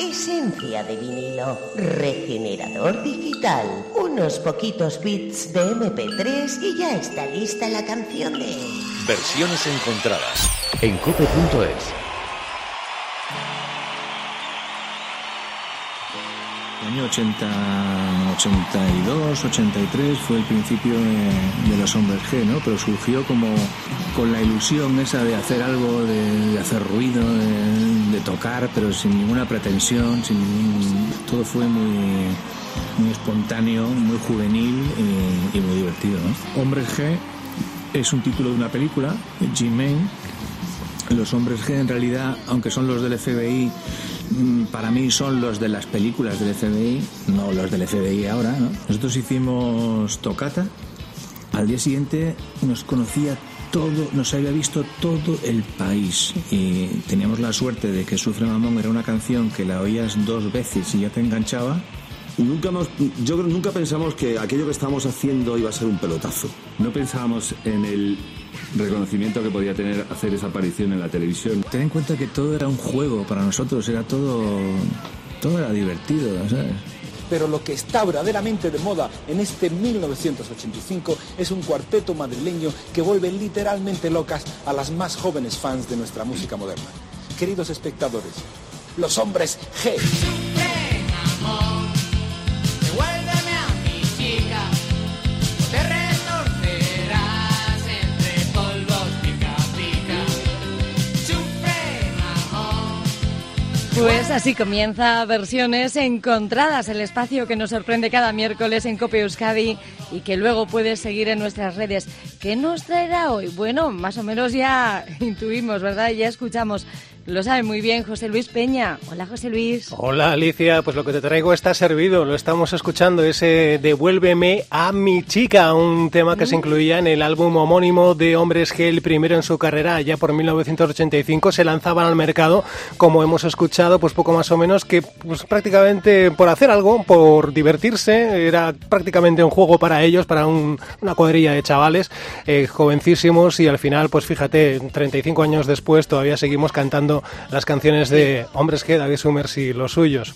Esencia de vinilo, regenerador digital, unos poquitos bits de MP3 y ya está lista la canción de... Versiones encontradas en cope.es. año 80, 82, 83 fue el principio de, los hombres G, ¿no? Pero surgió como con la ilusión esa de hacer algo, de, hacer ruido, de, tocar, pero sin ninguna pretensión, sin todo fue muy, muy espontáneo, muy juvenil y, muy divertido, ¿no? Hombres G es un título de una película, G-Man. Los hombres G en realidad, aunque son los del FBI, para mí son los de las películas del FBI, no los del FBI ahora. Nosotros hicimos tocata. Al día siguiente nos conocía todo, nos había visto todo el país y teníamos la suerte de que Sufre Mamón era una canción que la oías dos veces y ya te enganchaba. Nunca yo nunca pensamos que aquello que estábamos haciendo iba a ser un pelotazo. No pensábamos en el reconocimiento que podía tener hacer esa aparición en la televisión. Ten en cuenta que todo era un juego para nosotros, era todo, todo era divertido, ¿sabes? Pero lo que está verdaderamente de moda en este 1985 es un cuarteto madrileño que vuelve literalmente locas a las más jóvenes fans de nuestra música moderna. Queridos espectadores, los hombres G. Pues así comienza Versiones Encontradas, el espacio que nos sorprende cada miércoles en Cope Euskadi y que luego puedes seguir en nuestras redes. ¿Qué nos traerá hoy? Bueno, más o menos ya intuimos, ¿verdad? Ya escuchamos lo sabe muy bien José Luis Peña. Hola José Luis. Hola Alicia, pues lo que te traigo está servido, lo estamos escuchando, ese Devuélveme a mi chica, un tema que se mm. incluía en el álbum homónimo de Hombres G, el primero en su carrera, ya por 1985, se lanzaban al mercado, como hemos escuchado, pues poco más o menos que pues prácticamente por hacer algo, por divertirse, era prácticamente un juego para ellos, para una cuadrilla de chavales eh, jovencísimos y al final, pues fíjate, 35 años después todavía seguimos cantando las canciones de Hombres que David Summers y los suyos.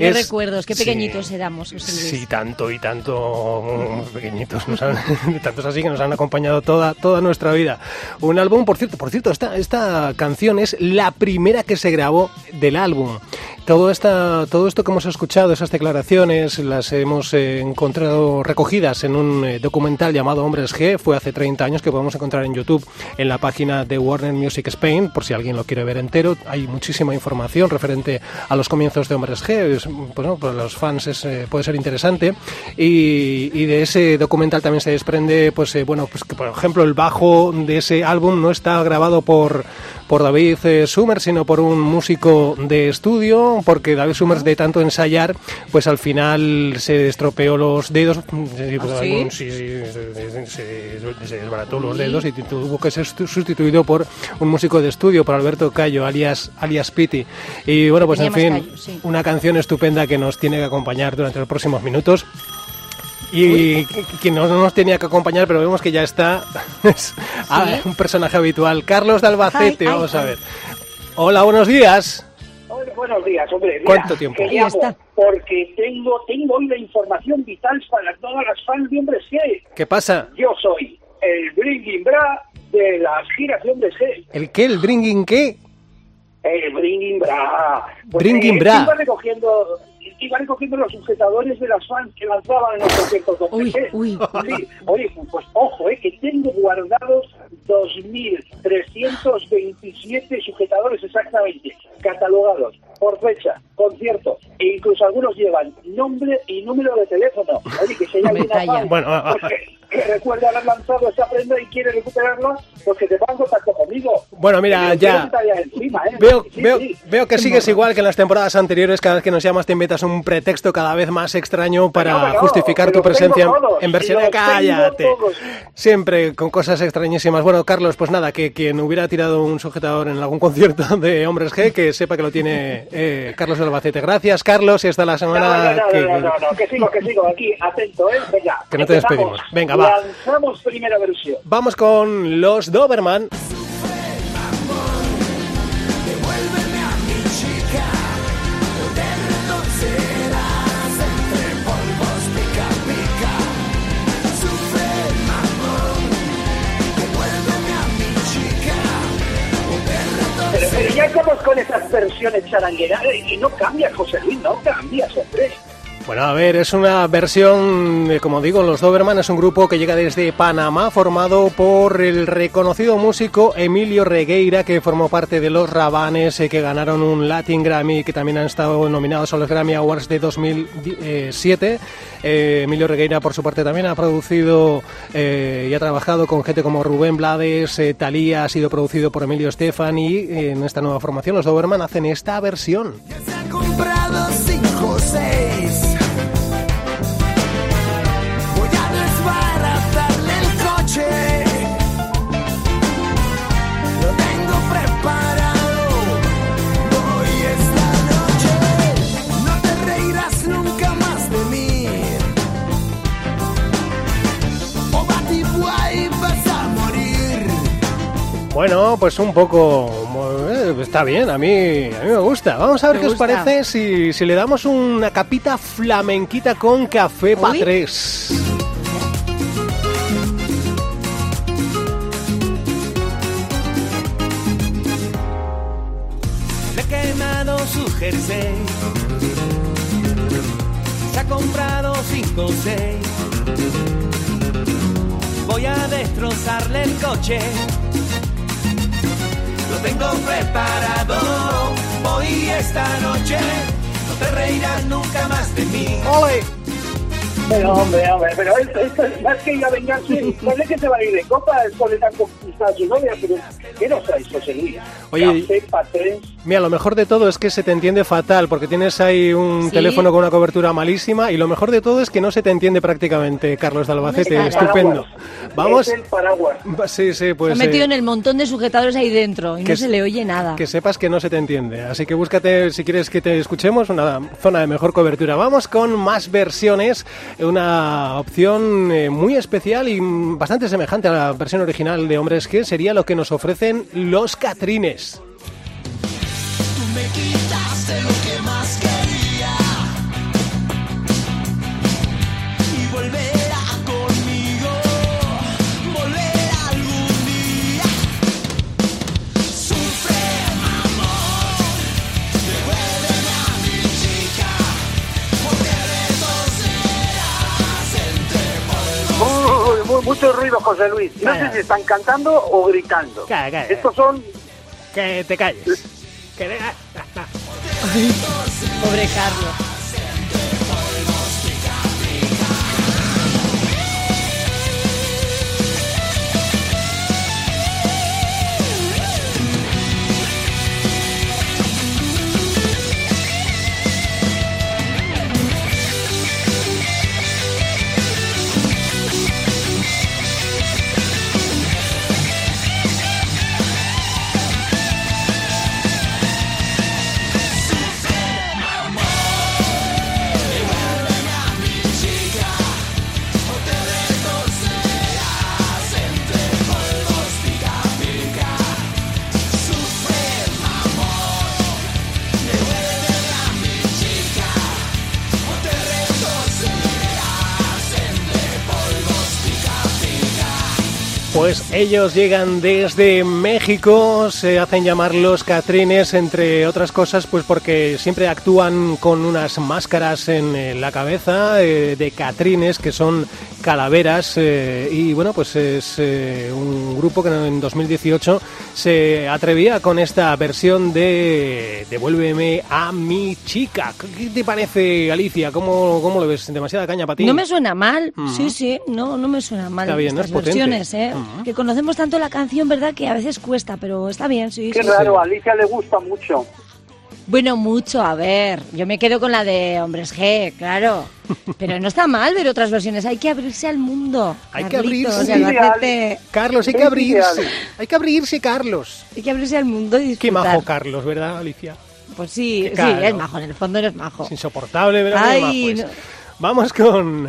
Qué recuerdos, qué pequeñitos éramos. Sí, tanto y tanto pequeñitos, nos han, tantos así que nos han acompañado toda, toda nuestra vida. Un álbum, por cierto, por cierto, esta, esta canción es la primera que se grabó del álbum. Todo, esta, todo esto que hemos escuchado, esas declaraciones, las hemos eh, encontrado recogidas en un eh, documental llamado Hombres G, fue hace 30 años que podemos encontrar en YouTube en la página de Warner Music Spain, por si alguien lo quiere ver entero. Hay muchísima información referente a los comienzos de Hombres G, pues, para los fans eh, puede ser interesante. Y, de ese documental también se desprende, pues bueno, pues que por ejemplo el bajo de ese álbum no está grabado por por David eh, Summers, sino por un músico de estudio, porque David Summers de tanto ensayar, pues al final se estropeó los dedos, ¿Ah, se, desbarató los dedos y tuvo que ser sustituido por un músico de estudio, por Alberto Cayo, alias, alias Piti. Y bueno, pues en fin, una canción estupenda que nos tiene que acompañar durante los próximos minutos y quien no nos tenía que acompañar, pero vemos que ya está, es un personaje habitual. Carlos de Albacete, vamos a ver. Hola, buenos días. Hola, buenos días, hombre. ¿Cuánto tiempo? Ya está. Porque tengo, tengo hoy la información vital para todas las fans de Hombres G. ¿Qué pasa? Yo soy el Bringing Bra de las giras de Hombres G. ¿El qué? ¿El Bringing qué? El Bringing Bra. Pues, bringing eh, Bra. recogiendo iba recogiendo los sujetadores de las fans que lanzaban en los conciertos de uy, uy, Oye, pues ojo, eh, que tengo guardados 2.327 sujetadores exactamente, catalogados por fecha, concierto, e incluso algunos llevan nombre y número de teléfono. Oye, que se llama una Bueno, que recuerda haber lanzado esta prenda y quiere recuperarla, pues que te pongan contacto conmigo. Bueno, mira, ya. ¿eh? Veo, veo, veo que sigues igual que en las temporadas anteriores. Cada vez que nos llamas, te inventas un pretexto cada vez más extraño para justificar tu presencia en versión de cállate. Siempre con cosas extrañísimas. Bueno, Carlos, pues nada, que quien hubiera tirado un sujetador en algún concierto de Hombres G, que sepa que lo tiene eh, Carlos Albacete. Gracias, Carlos, y hasta la semana. No, no, no, no, que sigo, que sigo aquí, atento, ¿eh? Venga. Que no te despedimos. Venga, Lanzamos primera versión. Vamos con los Doberman. Versiones charangueras y no cambia, José Luis, no cambia, hombre. Bueno, a ver, es una versión, eh, como digo, los Doberman es un grupo que llega desde Panamá, formado por el reconocido músico Emilio Regueira, que formó parte de los Rabanes, eh, que ganaron un Latin Grammy, que también han estado nominados a los Grammy Awards de 2007. Eh, Emilio Regueira, por su parte, también ha producido y ha trabajado con gente como Rubén Blades, Talía, ha sido producido por Emilio Estefan y en esta nueva formación los Doberman hacen esta versión. Bueno, pues un poco... Eh, está bien, a mí, a mí me gusta. Vamos a ver qué os parece si, si, le damos una capita flamenquita con café para tres. Le he quemado su jersey. Se ha comprado cinco o seis. Voy a destrozarle el coche tengo preparado. Hoy esta noche no te reirás nunca más de mí. ¡Ole! Pero hombre, hombre, pero esto, esto es más que ir a vengarse. No sé que se va a ir de copa después de tan conquistada su novia, pero ¿qué nos traes, José Luis? Oye, Café, Mira, lo mejor de todo es que se te entiende fatal, porque tienes ahí un teléfono con una cobertura malísima, y lo mejor de todo es que no se te entiende prácticamente, Carlos de Albacete. Estupendo. Vamos. Es el paraguas. Sí, sí, pues. Se ha metido en el montón de sujetadores ahí dentro y no se le oye nada. Que sepas que no se te entiende. Así que búscate, si quieres que te escuchemos, una zona de mejor cobertura. Vamos con más versiones. Una opción eh, muy especial y bastante semejante a la versión original de Hombres que sería lo que nos ofrecen los Catrines. Me quitaste lo que más quería y volverá conmigo, volver algún día. Sufre, amor, devuélveme a mi chica, porque retorcerás entre Muy, mucho ruido, José Luis. No sé si están cantando o gritando. Calla, calla. Estos son Que te calles. Pobre Carlos. Pues ellos llegan desde México, se hacen llamar los Catrines, entre otras cosas, pues porque siempre actúan con unas máscaras en eh, la cabeza eh, de Catrines, que son calaveras, eh, y bueno, pues es eh, un grupo que en 2018 se atrevía con esta versión de Devuélveme a mi chica. ¿Qué te parece, Alicia? ¿Cómo, cómo lo ves? ¿Demasiada caña para ti? No me suena mal, Ujú. sí, sí, no, no me suena mal Está bien, ¿no? estas Es potente. versiones, ¿eh? Ujú. Que conocemos tanto la canción, ¿verdad? Que a veces cuesta, pero está bien, sí. Qué sí, raro, sí. a Alicia le gusta mucho. Bueno, mucho, a ver. Yo me quedo con la de Hombres G, claro. Pero no está mal ver otras versiones. Hay que abrirse al mundo. Hay que abrirse. Carlos, hay que abrirse. Hay que abrirse, Carlos. Hay que abrirse al mundo y Qué disfrutar. majo Carlos, ¿verdad, Alicia? Pues sí, sí, es majo. En el fondo eres majo. Es insoportable, ¿verdad? Ay, Qué majo no. Vamos con...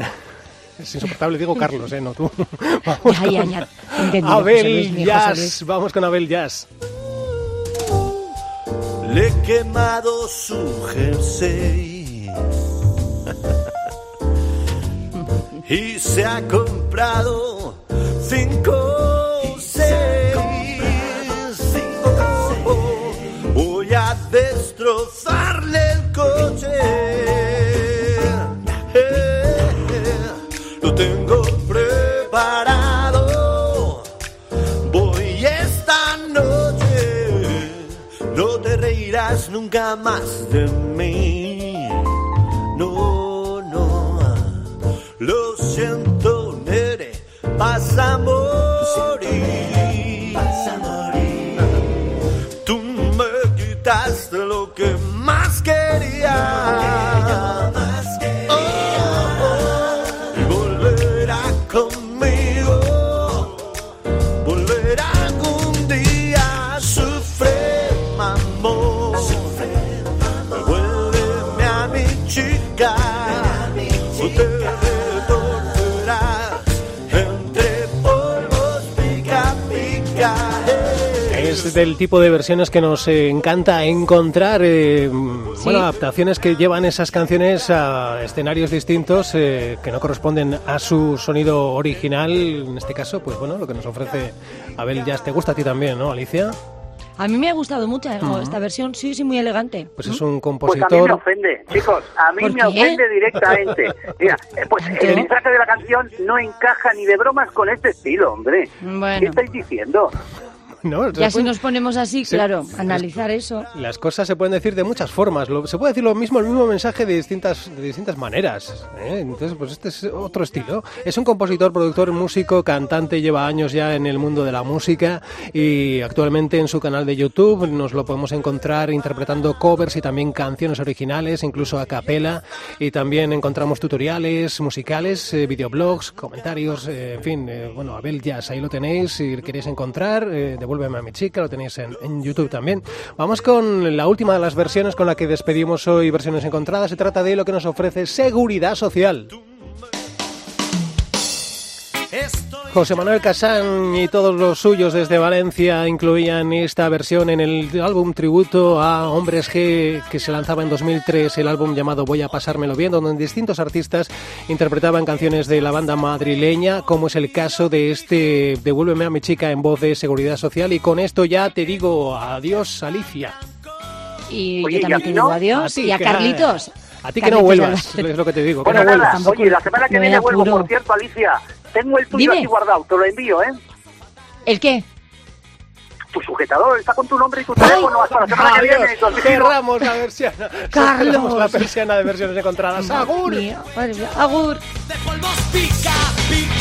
Es insoportable, digo Carlos, ¿eh? No tú. Vamos Ya, ya, con ya. Abel Jazz. Vamos con Abel Jazz. Le he quemado su jersey y se ha comprado cinco nunca más de mí. No, no. Lo siento, nere. Vas a morir. Vas a morir. Tú me quitaste lo que más quería. Es del tipo de versiones que nos eh, encanta encontrar, eh, bueno, adaptaciones que llevan esas canciones a escenarios distintos eh, que no corresponden a su sonido original. En este caso, pues bueno, lo que nos ofrece Abel Jazz. ¿Te gusta a ti también, no, Alicia? A mí me ha gustado mucho eh, esta versión, sí, sí, muy elegante. Pues es un Pues a mí me compositor. ofende, chicos, a mí ¿Por me qué? ofende directamente. Mira, eh, pues el mensaje de la canción no encaja ni de bromas con este estilo, hombre. ¿Qué Bueno, estáis diciendo? No, ya se si nos ponemos así, Sí. claro, analizar eso. Las cosas se pueden decir de muchas formas. Lo- se puede decir lo mismo, el mismo mensaje de distintas, de distintas maneras. ¿eh? Entonces, pues este es otro estilo. Es un compositor, productor, músico, cantante, lleva años ya en el mundo de la música y actualmente en su canal de YouTube nos lo podemos encontrar interpretando covers y también canciones originales, incluso a capela. Y también encontramos tutoriales musicales, eh, videoblogs, comentarios, eh, en fin. eh, bueno, Abel Jazz, ahí lo tenéis. Si queréis encontrar, eh, devuélveme a mi chica, lo tenéis en, en YouTube también. Vamos con la última de las versiones con la que despedimos hoy versiones encontradas. Se trata de lo que nos ofrece Seguridad Social. José Manuel Casán y todos los suyos desde Valencia incluían esta versión en el álbum tributo a Hombres G que se lanzaba en 2003, el álbum llamado Voy a pasármelo bien, donde distintos artistas interpretaban canciones de la banda madrileña, como es el caso de este Devuélveme a mi chica en voz de Seguridad Social. Y con esto ya te digo adiós, Alicia. Y Oye, yo ¿y a también te no? digo adiós. A ti y a Carlitos. A ti que no vuelvas, es lo que te digo. Que Bueno, no vuelvas. nada, oye, la semana que viene vuelvo, por cierto, Alicia. Tengo el tuyo Dime. aquí guardado, te lo envío, ¿eh? ¿El qué? Tu sujetador está con tu nombre y tu teléfono hasta la semana que viene. Cerramos la versión. Carlos. Cerramos la persiana de versiones encontradas. ¡Agur! Mío, madre mía, Agur. de polvos pica, pica.